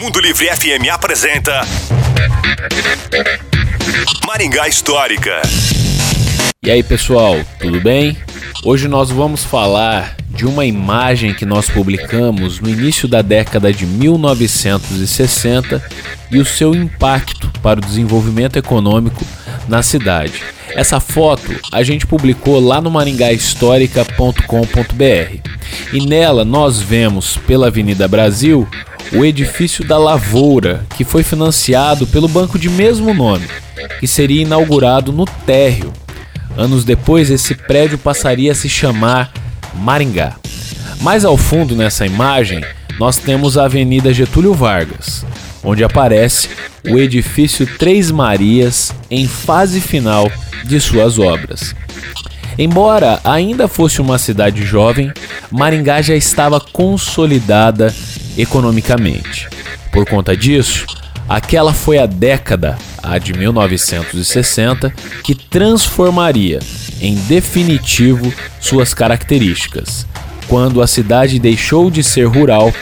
Mundo Livre FM apresenta Maringá Histórica. E aí pessoal, tudo bem? Hoje nós vamos falar de uma imagem que nós publicamos no início da década de 1960 e o seu impacto para o desenvolvimento econômico na cidade. Essa foto a gente publicou lá no maringahistórica.com.br e nela nós vemos pela Avenida Brasil o edifício da Lavoura, que foi financiado pelo banco de mesmo nome, que seria inaugurado no térreo. Anos depois, esse prédio passaria a se chamar Maringá. Mais ao fundo nessa imagem, nós temos a Avenida Getúlio Vargas, onde aparece o edifício Três Marias em fase final de suas obras. Embora ainda fosse uma cidade jovem, Maringá já estava consolidada economicamente. Por conta disso, aquela foi a década, a de 1960, que transformaria em definitivo suas características, quando a cidade deixou de ser rural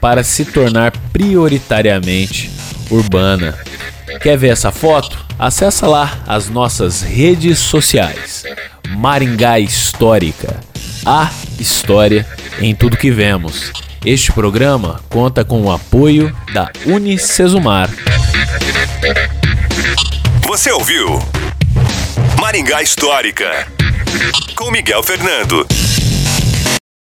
para se tornar prioritariamente urbana. Quer ver essa foto? Acesse lá as nossas redes sociais. Maringá Histórica. A história em tudo que vemos. Este programa conta com o apoio da Unicesumar. Você ouviu Maringá Histórica com Miguel Fernando.